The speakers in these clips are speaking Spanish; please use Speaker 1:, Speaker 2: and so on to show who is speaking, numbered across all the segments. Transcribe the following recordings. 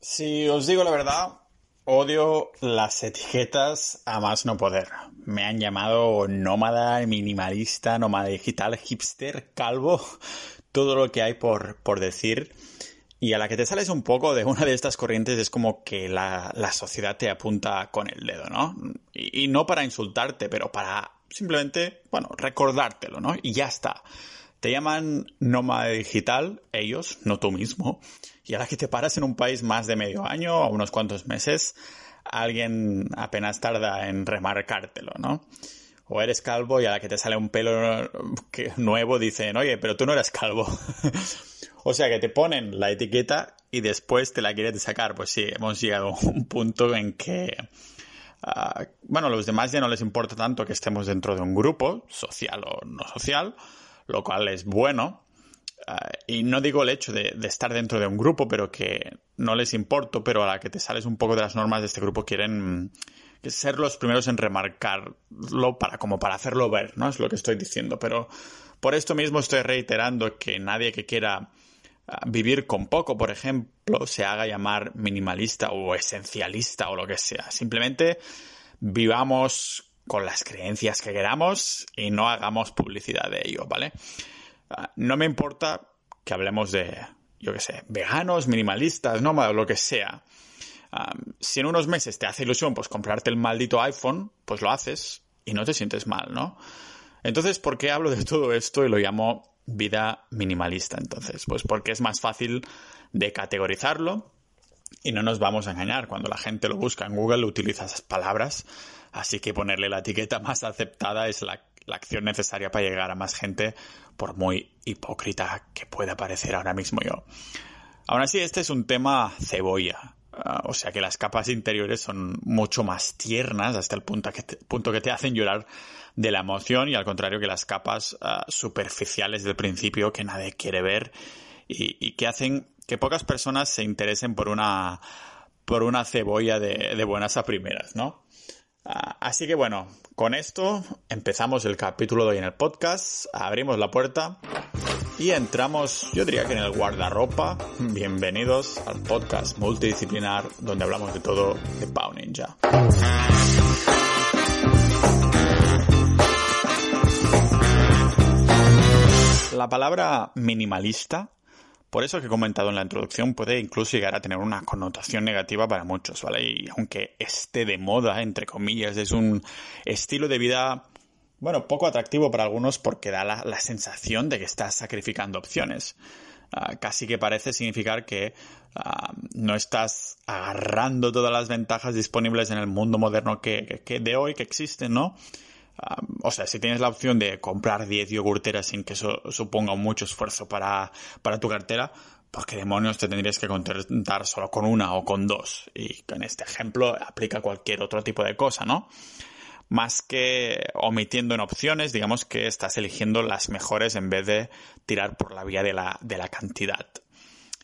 Speaker 1: Si os digo la verdad, odio las etiquetas a más no poder. Me han llamado nómada, minimalista, nómada digital, hipster, calvo, todo lo que hay por, por decir. Y a la que te sales un poco de una de estas corrientes es como que la, sociedad te apunta con el dedo, ¿no? Y, y, no para insultarte, pero para simplemente, bueno, recordártelo, ¿no? Y ya está. Te llaman nómada digital, ellos, no tú mismo. Y a la que te paras en un país más de medio año o unos cuantos meses, alguien apenas tarda en remarcártelo, ¿no? O eres calvo y a la que te sale un pelo nuevo dicen, oye, pero tú no eres calvo. o sea que te ponen la etiqueta y después te la quieren sacar. Pues sí, hemos llegado a un punto en que, uh, bueno, a los demás ya no les importa tanto que estemos dentro de un grupo, social o no social, lo cual es bueno, Ah, y no digo el hecho de, estar dentro de un grupo, pero que no les importo, pero a la que te sales un poco de las normas de este grupo quieren ser los primeros en remarcarlo para como para hacerlo ver, ¿no? Es lo que estoy diciendo. Pero por esto mismo estoy reiterando que nadie que quiera ah, vivir con poco, por ejemplo, se haga llamar minimalista o esencialista o lo que sea. Simplemente vivamos con las creencias que queramos y no hagamos publicidad de ello, ¿vale? No me importa que hablemos de, yo qué sé, veganos, minimalistas, no, lo que sea. Si en unos meses te hace ilusión pues comprarte el maldito iPhone, pues lo haces y no te sientes mal, ¿no? Entonces, ¿por qué hablo de todo esto y lo llamo vida minimalista? Entonces, pues porque es más fácil de categorizarlo y no nos vamos a engañar. Cuando la gente lo busca en Google utiliza esas palabras, así que ponerle la etiqueta más aceptada es la la acción necesaria para llegar a más gente, por muy hipócrita que pueda parecer ahora mismo yo. Aún así, este es un tema cebolla. Ah, o sea que las capas interiores son mucho más tiernas hasta el punto que te, punto que te hacen llorar de la emoción y al contrario que las capas ah, superficiales del principio que nadie quiere ver y, que hacen que pocas personas se interesen por una por una cebolla de, de buenas a primeras, ¿no? Ah, así que bueno, con esto empezamos el capítulo de hoy en el podcast, abrimos la puerta y entramos, yo diría que en el guardarropa. Bienvenidos al podcast multidisciplinar donde hablamos de todo de Pau Ninja. La palabra minimalista por eso que he comentado en la introducción puede incluso llegar a tener una connotación negativa para muchos, ¿vale? Y aunque esté de moda, entre comillas, es un estilo de vida, bueno, poco atractivo para algunos porque da la, sensación de que estás sacrificando opciones. Ah, casi que parece significar que ah, no estás agarrando todas las ventajas disponibles en el mundo moderno que, que de hoy que existen, ¿no? O sea, si tienes la opción de comprar 10 yogurteras sin que eso suponga mucho esfuerzo para, para tu cartera, ¿por qué demonios te tendrías que contentar solo con una o con dos? Y en este ejemplo aplica cualquier otro tipo de cosa, ¿no? Más que omitiendo en opciones, digamos que estás eligiendo las mejores en vez de tirar por la vía de la, de la cantidad.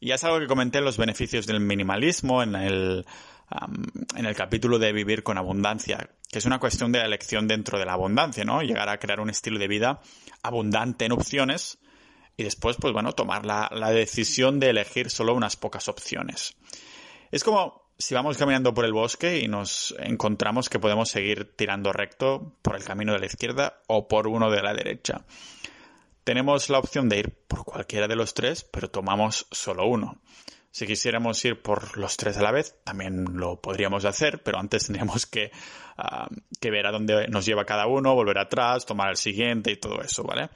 Speaker 1: Y es algo que comenté en los beneficios del minimalismo, en el en el capítulo de vivir con abundancia, que es una cuestión de elección dentro de la abundancia, ¿no? Llegar a crear un estilo de vida abundante en opciones y después, pues bueno, tomar la, decisión de elegir solo unas pocas opciones. Es como si vamos caminando por el bosque y nos encontramos que podemos seguir tirando recto por el camino de la izquierda o por uno de la derecha. Tenemos la opción de ir por cualquiera de los tres, pero tomamos solo uno. Si quisiéramos ir por los tres a la vez, también lo podríamos hacer, pero antes tendríamos que, ah, que ver a dónde nos lleva cada uno, volver atrás, tomar el siguiente y todo eso, ¿vale?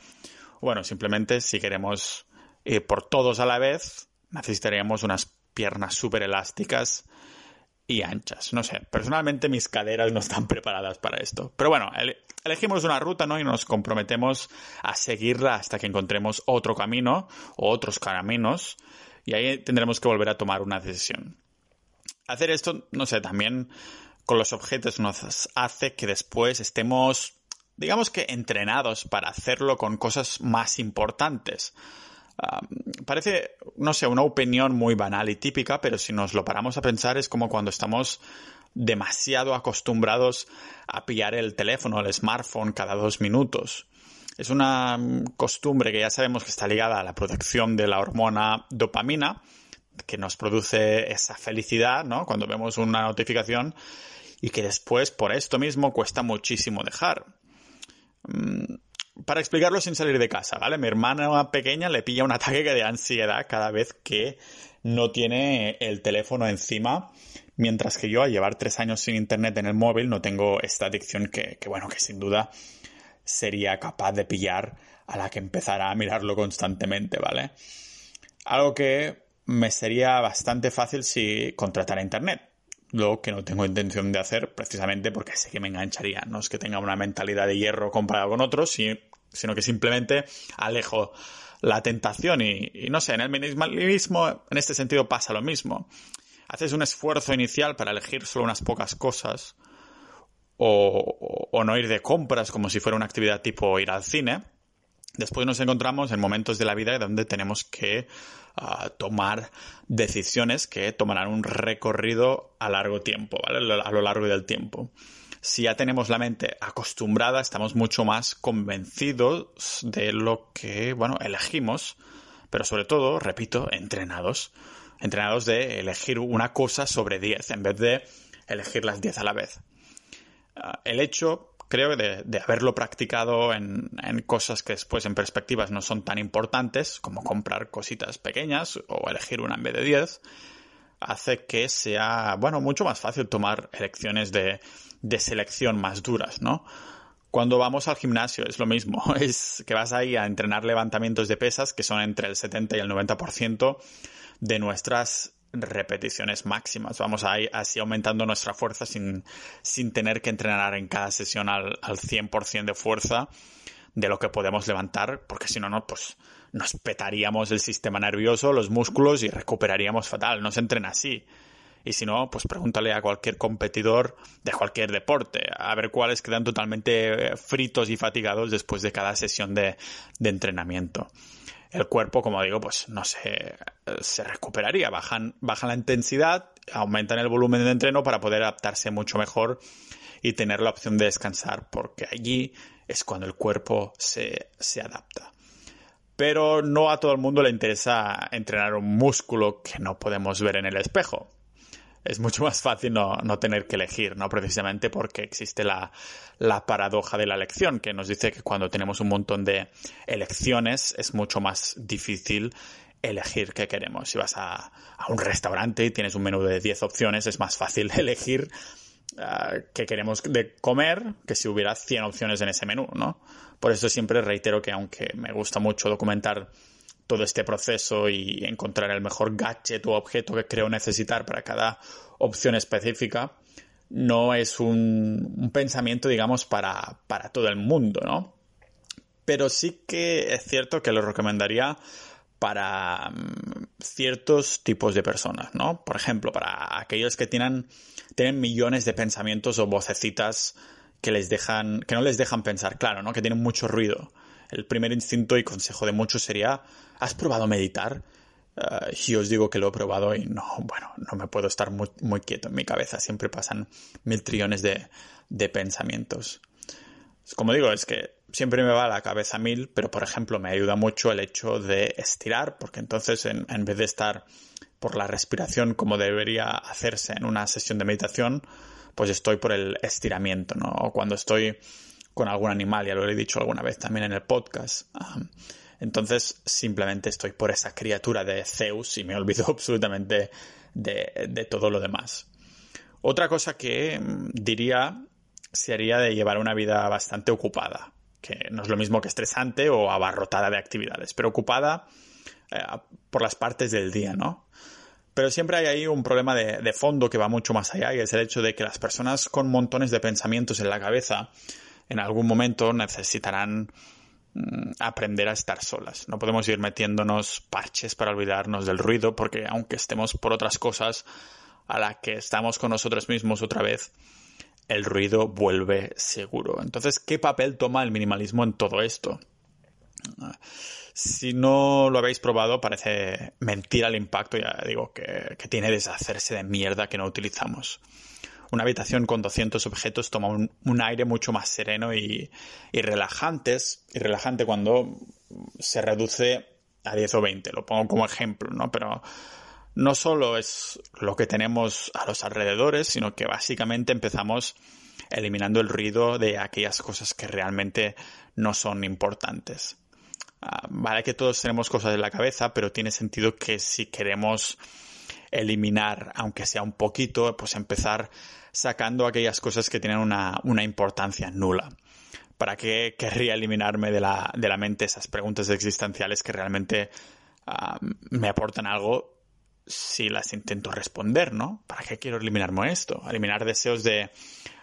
Speaker 1: Bueno, simplemente si queremos ir por todos a la vez, necesitaríamos unas piernas súper elásticas y anchas. No sé, personalmente mis caderas no están preparadas para esto. Pero bueno, elegimos una ruta, ¿no? Y nos comprometemos a seguirla hasta que encontremos otro camino o otros caminos y ahí tendremos que volver a tomar una decisión. Hacer esto, no sé, también con los objetos nos hace que después estemos, digamos que entrenados para hacerlo con cosas más importantes. parece, no sé, una opinión muy banal y típica, pero si nos lo paramos a pensar es como cuando estamos demasiado acostumbrados a pillar el teléfono, el smartphone cada dos minutos. Es una costumbre que ya sabemos que está ligada a la producción de la hormona dopamina, que nos produce esa felicidad, ¿no? Cuando vemos una notificación y que después, por esto mismo, cuesta muchísimo dejar. Mm, para explicarlo sin salir de casa, ¿vale? Mi hermana pequeña le pilla un ataque de ansiedad cada vez que no tiene el teléfono encima, mientras que yo, al llevar tres años sin internet en el móvil, no tengo esta adicción que, que bueno, que sin duda sería capaz de pillar a la que empezara a mirarlo constantemente, ¿vale? Algo que me sería bastante fácil si contratara internet. Lo que no tengo intención de hacer precisamente porque sé que me engancharía. No es que tenga una mentalidad de hierro comparado con otros, sino que simplemente alejo la tentación y, no sé, en el minimalismo en este sentido pasa lo mismo. Haces un esfuerzo inicial para elegir solo unas pocas cosas o, o no ir de compras como si fuera una actividad tipo ir al cine Después nos encontramos en momentos de la vida donde tenemos que ah, tomar decisiones que tomarán un recorrido a largo tiempo, ¿vale? A lo largo del tiempo. Si ya tenemos la mente acostumbrada, estamos mucho más convencidos de lo que, bueno, elegimos, pero sobre todo, repito, entrenados. Entrenados de elegir una cosa sobre 10 en vez de elegir las 10 a la vez. Ah, el hecho creo, de, de haberlo practicado en, en, cosas que después en perspectivas no son tan importantes, como comprar cositas pequeñas o elegir una en vez de 10, hace que sea, bueno, mucho más fácil tomar elecciones de, de selección más duras, ¿no? Cuando vamos al gimnasio es lo mismo, es que vas ahí a entrenar levantamientos de pesas que son entre el 70 y el 90% de nuestras repeticiones máximas. Vamos a ir así aumentando nuestra fuerza sin, sin tener que entrenar en cada sesión al, al 100% de fuerza de lo que podemos levantar, porque si no, no, pues nos petaríamos el sistema nervioso, los músculos y recuperaríamos fatal. No se entrena así. Y si no, pues pregúntale a cualquier competidor de cualquier deporte, a ver cuáles quedan totalmente fritos y fatigados después de cada sesión de, de entrenamiento el cuerpo, como digo, pues no se, se recuperaría. Bajan, bajan la intensidad, aumentan el volumen de entreno para poder adaptarse mucho mejor y tener la opción de descansar, porque allí es cuando el cuerpo se, se adapta. Pero no a todo el mundo le interesa entrenar un músculo que no podemos ver en el espejo es mucho más fácil no, no, tener que elegir, ¿no? Precisamente porque existe la, la, paradoja de la elección, que nos dice que cuando tenemos un montón de elecciones es mucho más difícil elegir qué queremos. Si vas a, a un restaurante y tienes un menú de 10 opciones, es más fácil elegir uh, qué queremos de comer que si hubiera 100 opciones en ese menú, ¿no? Por eso siempre reitero que aunque me gusta mucho documentar todo este proceso y encontrar el mejor gadget o objeto que creo necesitar para cada opción específica, no es un, pensamiento, digamos, para, para, todo el mundo, ¿no? Pero sí que es cierto que lo recomendaría para um, ciertos tipos de personas, ¿no? Por ejemplo, para aquellos que tienen, tienen millones de pensamientos o vocecitas que les dejan, que no les dejan pensar claro, ¿no? Que tienen mucho ruido el primer instinto y consejo de muchos sería, ¿has probado meditar? Uh, y os digo que lo he probado y no, bueno, no me puedo estar muy, muy quieto en mi cabeza, siempre pasan mil trillones de, de pensamientos. Como digo, es que siempre me va a la cabeza mil, pero por ejemplo me ayuda mucho el hecho de estirar, porque entonces en, en vez de estar por la respiración como debería hacerse en una sesión de meditación, pues estoy por el estiramiento, ¿no? O cuando estoy con algún animal, ya lo he dicho alguna vez también en el podcast. entonces simplemente estoy por esa criatura de Zeus y me olvido absolutamente de, todo lo demás. Otra cosa que mm, diría sería de llevar una vida bastante ocupada, que no es lo mismo que estresante o abarrotada de actividades, pero ocupada eh, por las partes del día, ¿no? Pero siempre hay ahí un problema de, fondo que va mucho más allá y es el hecho de que las personas con montones de pensamientos en la cabeza en algún momento necesitarán mm, aprender a estar solas. No podemos ir metiéndonos parches para olvidarnos del ruido, porque aunque estemos por otras cosas, a la que estamos con nosotros mismos otra vez, el ruido vuelve seguro. Entonces, ¿qué papel toma el minimalismo en todo esto? Si no lo habéis probado, parece mentira el impacto, ya digo, que, que tiene deshacerse de mierda que no utilizamos una habitación con 200 objetos toma un, aire mucho más sereno y, y, relajantes, y relajante cuando se reduce a 10 o 20. Lo pongo como ejemplo, ¿no? Pero no solo es lo que tenemos a los alrededores, sino que básicamente empezamos eliminando el ruido de aquellas cosas que realmente no son importantes. Ah, vale que todos tenemos cosas en la cabeza, pero tiene sentido que si queremos eliminar, aunque sea un poquito, pues empezar sacando aquellas cosas que tienen una, importancia nula. ¿Para qué querría eliminarme de la, de la mente esas preguntas existenciales que realmente ah, me aportan algo si las intento responder, ¿no? ¿Para qué quiero eliminarme esto? Eliminar deseos de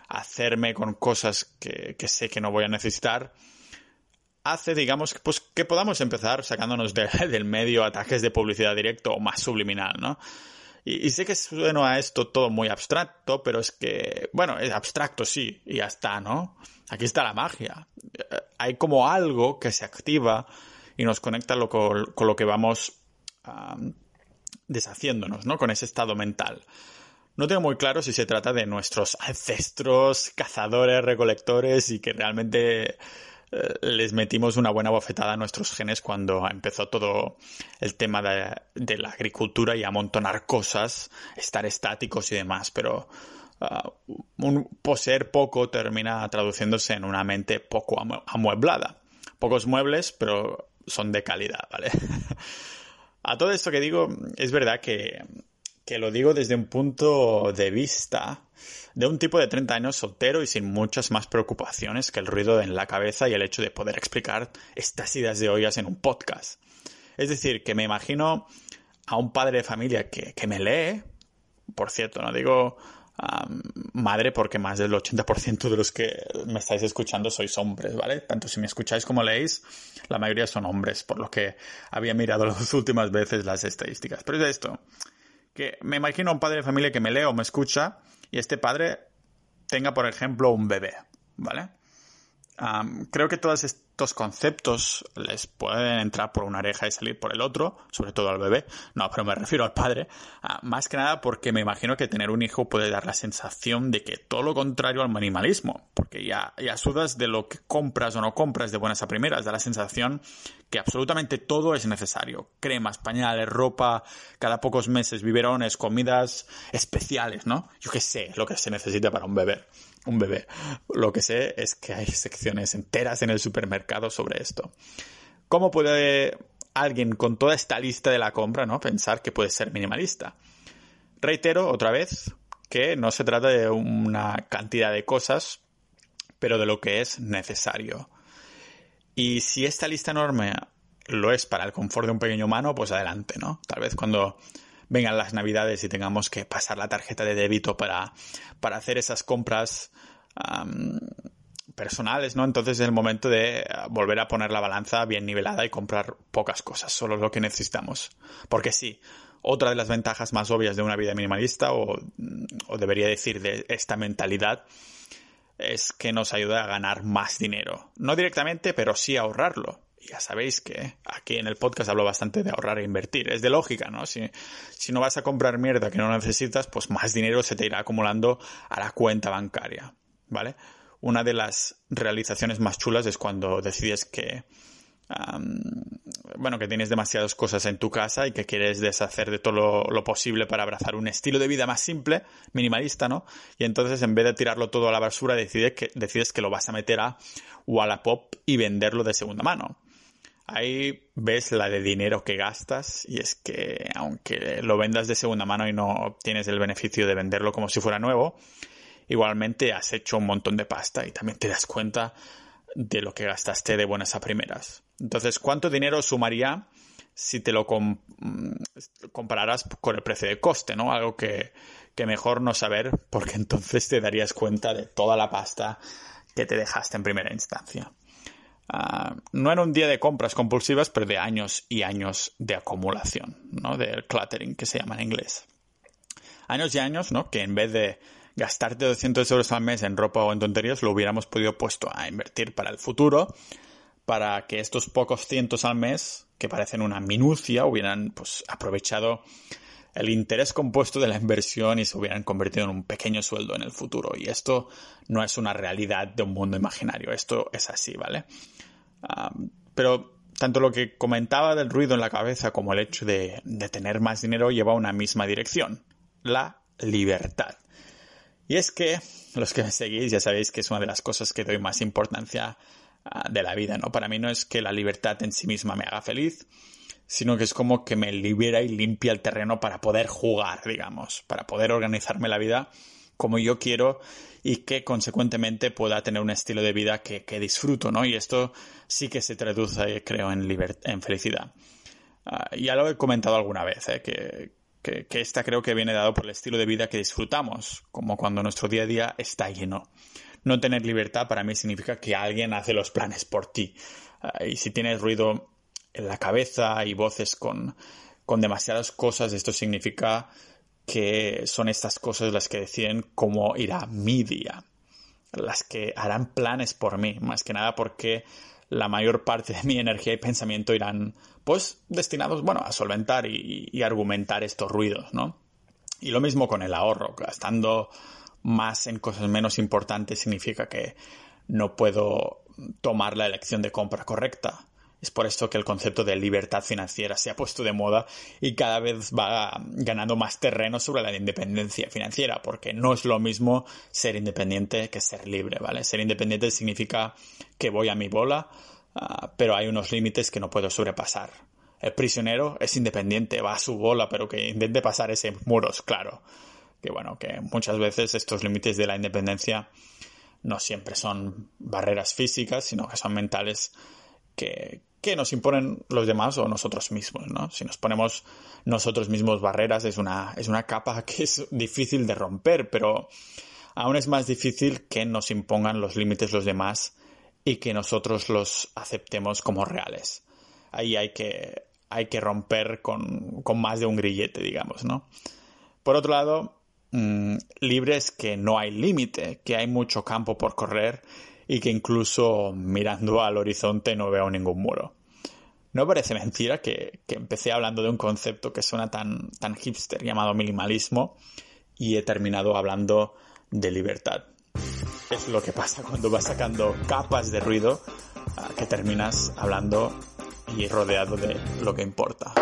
Speaker 1: hacerme con cosas que, que sé que no voy a necesitar hace, digamos, pues, que podamos empezar sacándonos del medio ataques de publicidad directo o más subliminal, ¿no? Y, sé que suena a esto todo muy abstracto, pero es que, bueno, es abstracto, sí, y ya está, ¿no? Aquí está la magia. Eh, hay como algo que se activa y nos conecta con, lo que vamos deshaciéndonos, ¿no? Con ese estado mental. No tengo muy claro si se trata de nuestros ancestros, cazadores, recolectores y que realmente les metimos una buena bofetada a nuestros genes cuando empezó todo el tema de, la agricultura y amontonar cosas, estar estáticos y demás, pero uh, un poseer poco termina traduciéndose en una mente poco amueblada. Pocos muebles, pero son de calidad, ¿vale? a todo esto que digo, es verdad que, que lo digo desde un punto de vista de un tipo de 30 años soltero y sin muchas más preocupaciones que el ruido en la cabeza y el hecho de poder explicar estas ideas de ollas en un podcast. Es decir, que me imagino a un padre de familia que, me lee, por cierto, no digo madre porque más del 80% de los que me estáis escuchando sois hombres, ¿vale? Tanto si me escucháis como leéis, la mayoría son hombres, por lo que había mirado las últimas veces las estadísticas. Pero es esto, que me imagino a un padre de familia que me lee o me escucha y este padre tenga, por ejemplo, un bebé, ¿vale? Creo que todos estos conceptos les pueden entrar por una oreja y salir por el otro, sobre todo al bebé. No, pero me refiero al padre. Ah, más que nada porque me imagino que tener un hijo puede dar la sensación de que todo lo contrario al minimalismo. Porque ya, ya sudas de lo que compras o no compras de buenas a primeras. Da la sensación que absolutamente todo es necesario. Cremas, pañales, ropa, cada pocos meses, biberones, comidas especiales, ¿no? Yo qué sé lo que se necesita para un bebé un bebé. Lo que sé es que hay secciones enteras en el supermercado sobre esto. ¿Cómo puede alguien con toda esta lista de la compra, ¿no? pensar que puede ser minimalista? Reitero otra vez que no se trata de una cantidad de cosas, pero de lo que es necesario. Y si esta lista enorme lo es para el confort de un pequeño humano, pues adelante, ¿no? Tal vez cuando vengan las navidades y tengamos que pasar la tarjeta de débito para, para hacer esas compras personales, ¿no? Entonces es el momento de volver a poner la balanza bien nivelada y comprar pocas cosas, solo lo que necesitamos. Porque sí, otra de las ventajas más obvias de una vida minimalista, o, o debería decir de esta mentalidad, es que nos ayuda a ganar más dinero. No directamente, pero sí a ahorrarlo ya sabéis que aquí en el podcast hablo bastante de ahorrar e invertir. Es de lógica, ¿no? Si, si no vas a comprar mierda que no necesitas, pues más dinero se te irá acumulando a la cuenta bancaria, ¿vale? Una de las realizaciones más chulas es cuando decides que, bueno, que tienes demasiadas cosas en tu casa y que quieres deshacer de todo lo, lo, posible para abrazar un estilo de vida más simple, minimalista, ¿no? Y entonces en vez de tirarlo todo a la basura, decides que, decides que lo vas a meter a Wallapop y venderlo de segunda mano. Ahí ves la de dinero que gastas y es que aunque lo vendas de segunda mano y no obtienes el beneficio de venderlo como si fuera nuevo, igualmente has hecho un montón de pasta y también te das cuenta de lo que gastaste de buenas a primeras. Entonces, ¿cuánto dinero sumaría si te lo mm, compararas con el precio de coste, ¿no? Algo que, que mejor no saber porque entonces te darías cuenta de toda la pasta que te dejaste en primera instancia. Ah, no en un día de compras compulsivas, pero de años y años de acumulación, ¿no? Del cluttering, que se llama en inglés. Años y años, ¿no? Que en vez de gastarte 200 euros al mes en ropa o en tonterías, lo hubiéramos podido puesto a invertir para el futuro, para que estos pocos cientos al mes, que parecen una minucia, hubieran pues aprovechado el interés compuesto de la inversión y se hubieran convertido en un pequeño sueldo en el futuro. Y esto no es una realidad de un mundo imaginario, esto es así, ¿vale? pero tanto lo que comentaba del ruido en la cabeza como el hecho de, de tener más dinero lleva a una misma dirección, la libertad. Y es que los que me seguís ya sabéis que es una de las cosas que doy más importancia ah, de la vida, ¿no? Para mí no es que la libertad en sí misma me haga feliz, sino que es como que me libera y limpia el terreno para poder jugar, digamos, para poder organizarme la vida como yo quiero y que consecuentemente pueda tener un estilo de vida que, disfruto, ¿no? Y esto sí que se traduce, creo, en, en felicidad. Ah, ya lo he comentado alguna vez, ¿eh? que, que, esta creo que viene dado por el estilo de vida que disfrutamos, como cuando nuestro día a día está lleno. No tener libertad para mí significa que alguien hace los planes por ti. Ah, y si tienes ruido en la cabeza y voces con, con demasiadas cosas, esto significa que son estas cosas las que deciden cómo irá mi día, las que harán planes por mí, más que nada porque la mayor parte de mi energía y pensamiento irán pues destinados, bueno, a solventar y, argumentar estos ruidos, ¿no? Y lo mismo con el ahorro, gastando más en cosas menos importantes significa que no puedo tomar la elección de compra correcta. Es por esto que el concepto de libertad financiera se ha puesto de moda y cada vez va ganando más terreno sobre la independencia financiera, porque no es lo mismo ser independiente que ser libre, ¿vale? Ser independiente significa que voy a mi bola, Ah, pero hay unos límites que no puedo sobrepasar. El prisionero es independiente, va a su bola, pero que intente pasar ese muros, claro. Que bueno, que muchas veces estos límites de la independencia no siempre son barreras físicas, sino que son mentales que, que nos imponen los demás o nosotros mismos, ¿no? Si nos ponemos nosotros mismos barreras es una, es una capa que es difícil de romper, pero aún es más difícil que nos impongan los límites los demás y que nosotros los aceptemos como reales. Ahí hay que, hay que romper con, más de un grillete, digamos, ¿no? Por otro lado, mmm, libre es que no hay límite, que hay mucho campo por correr y que incluso mirando al horizonte no veo ningún muro. No parece mentira que, que empecé hablando de un concepto que suena tan, tan hipster llamado minimalismo y he terminado hablando de libertad es lo que pasa cuando vas sacando capas de ruido ah, que terminas hablando y rodeado de lo que importa.